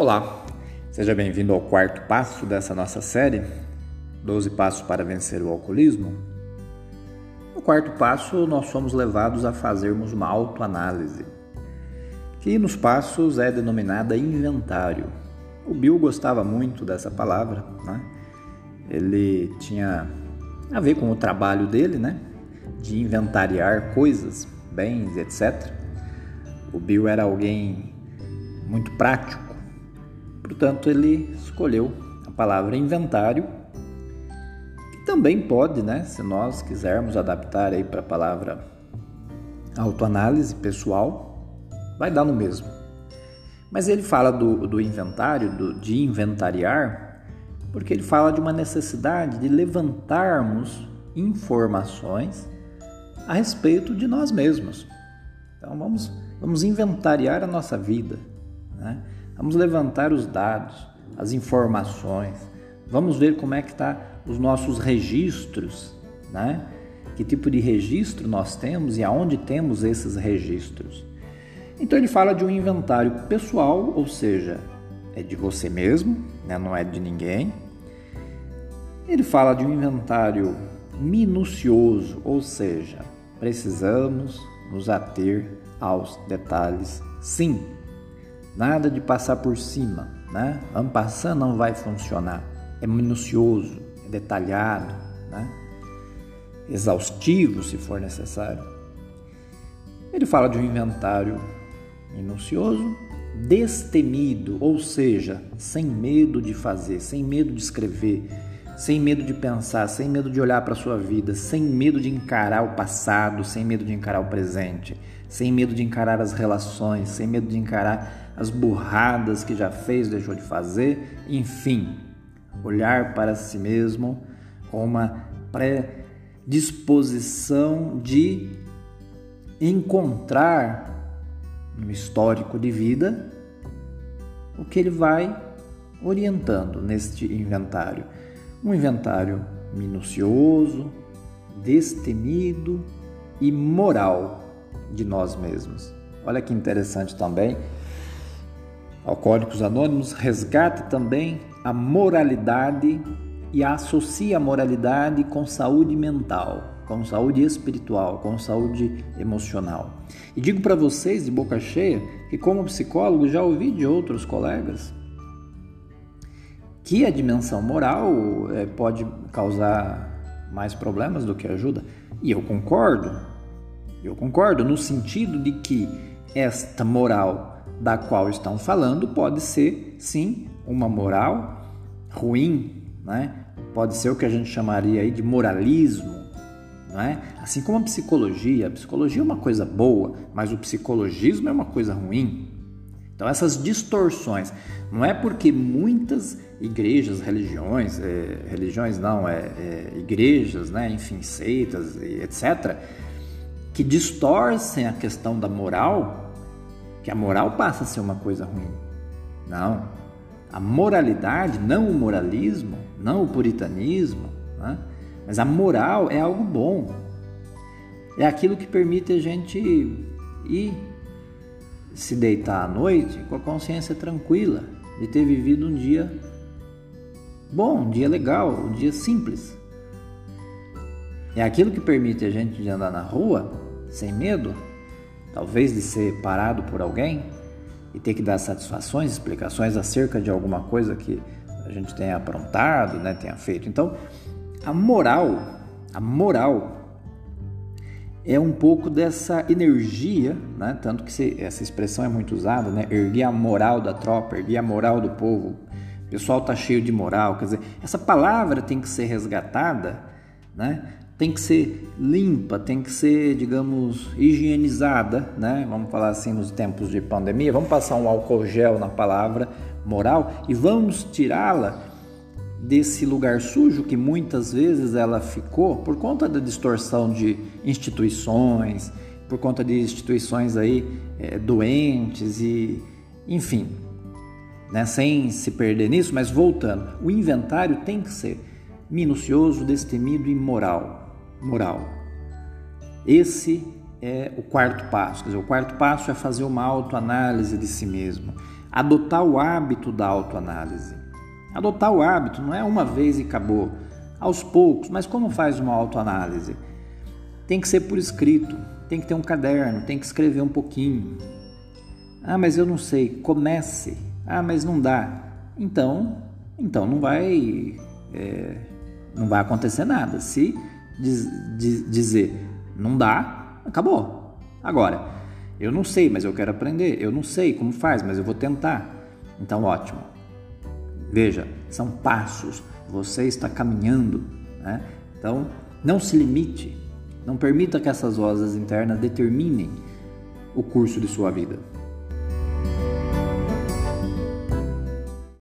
Olá, seja bem-vindo ao quarto passo dessa nossa série, 12 Passos para Vencer o Alcoolismo. No quarto passo, nós somos levados a fazermos uma autoanálise, que nos passos é denominada inventário. O Bill gostava muito dessa palavra, né? ele tinha a ver com o trabalho dele, né? de inventariar coisas, bens, etc. O Bill era alguém muito prático, Portanto, ele escolheu a palavra inventário, que também pode, né, se nós quisermos adaptar aí para a palavra autoanálise pessoal, vai dar no mesmo. Mas ele fala do, do inventário, do, de inventariar, porque ele fala de uma necessidade de levantarmos informações a respeito de nós mesmos. Então vamos, vamos inventariar a nossa vida. Né? Vamos levantar os dados, as informações. Vamos ver como é que está os nossos registros, né? Que tipo de registro nós temos e aonde temos esses registros. Então ele fala de um inventário pessoal, ou seja, é de você mesmo, né? não é de ninguém. Ele fala de um inventário minucioso, ou seja, precisamos nos ater aos detalhes, sim. Nada de passar por cima, né? Vamos passar não vai funcionar. É minucioso, é detalhado, né? Exaustivo, se for necessário. Ele fala de um inventário minucioso, destemido, ou seja, sem medo de fazer, sem medo de escrever, sem medo de pensar, sem medo de olhar para a sua vida, sem medo de encarar o passado, sem medo de encarar o presente, sem medo de encarar as relações, sem medo de encarar as burradas que já fez, deixou de fazer, enfim, olhar para si mesmo com uma predisposição de encontrar no histórico de vida o que ele vai orientando neste inventário. Um inventário minucioso, destemido e moral de nós mesmos. Olha que interessante também Alcoólicos Anônimos resgata também a moralidade e associa a moralidade com saúde mental, com saúde espiritual, com saúde emocional. E digo para vocês de boca cheia que, como psicólogo, já ouvi de outros colegas que a dimensão moral é, pode causar mais problemas do que ajuda. E eu concordo, eu concordo no sentido de que esta moral da qual estão falando pode ser, sim, uma moral ruim, né? pode ser o que a gente chamaria aí de moralismo. Né? Assim como a psicologia, a psicologia é uma coisa boa, mas o psicologismo é uma coisa ruim. Então essas distorções, não é porque muitas igrejas, religiões, é, religiões não, é, é, igrejas, né, enfim, seitas, etc., que distorcem a questão da moral, que a moral passa a ser uma coisa ruim. Não. A moralidade, não o moralismo, não o puritanismo, né? mas a moral é algo bom. É aquilo que permite a gente ir se deitar à noite com a consciência tranquila de ter vivido um dia bom, um dia legal, um dia simples. É aquilo que permite a gente andar na rua sem medo, talvez de ser parado por alguém e ter que dar satisfações, explicações acerca de alguma coisa que a gente tenha aprontado, né, tenha feito. Então, a moral, a moral é um pouco dessa energia, né? tanto que essa expressão é muito usada, né? erguer a moral da tropa, erguer a moral do povo. O pessoal está cheio de moral, quer dizer, essa palavra tem que ser resgatada, né? Tem que ser limpa, tem que ser, digamos, higienizada, né? Vamos falar assim nos tempos de pandemia, vamos passar um álcool gel na palavra moral e vamos tirá-la desse lugar sujo que muitas vezes ela ficou por conta da distorção de instituições, por conta de instituições aí é, doentes e, enfim, né? Sem se perder nisso, mas voltando, o inventário tem que ser minucioso, destemido e moral moral. Esse é o quarto passo. Quer dizer, o quarto passo é fazer uma autoanálise de si mesmo. adotar o hábito da autoanálise. Adotar o hábito não é uma vez e acabou, aos poucos, mas como faz uma autoanálise? Tem que ser por escrito, tem que ter um caderno, tem que escrever um pouquinho. Ah, mas eu não sei, comece. Ah, mas não dá. Então, então não vai, é, não vai acontecer nada. Se diz, diz, dizer não dá, acabou. Agora, eu não sei, mas eu quero aprender. Eu não sei como faz, mas eu vou tentar. Então, ótimo. Veja, são passos. Você está caminhando. Né? Então, não se limite. Não permita que essas vozes internas determinem o curso de sua vida.